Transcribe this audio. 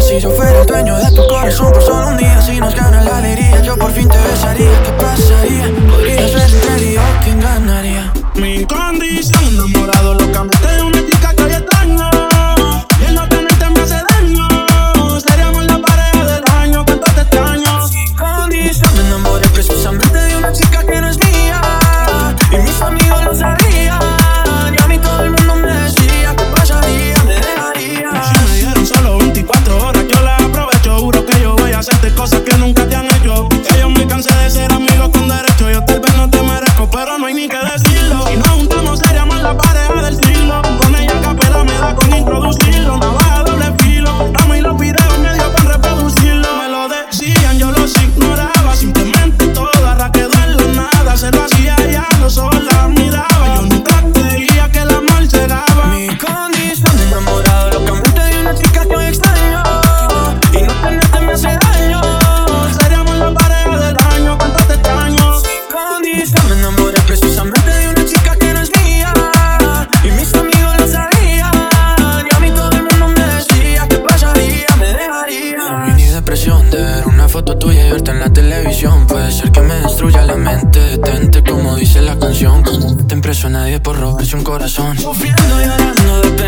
si yo fuera el dueño de tu corazón por solo un día? Si nos gana la alegría, yo por fin te besaría. ¿Qué pasaría? nunca te han hecho. Que yo me cansé de ser amigos con derecho. Yo tal vez no te merezco, pero no hay ni que decirlo. Si nos juntamos, seríamos la pareja del siglo. Con ella capela me da con introducirlo. entender Una foto tuya y verte en la televisión. Puede ser que me destruya la mente. Detente como dice la canción. Te preso a nadie por robarse un corazón. Sufriendo y llorando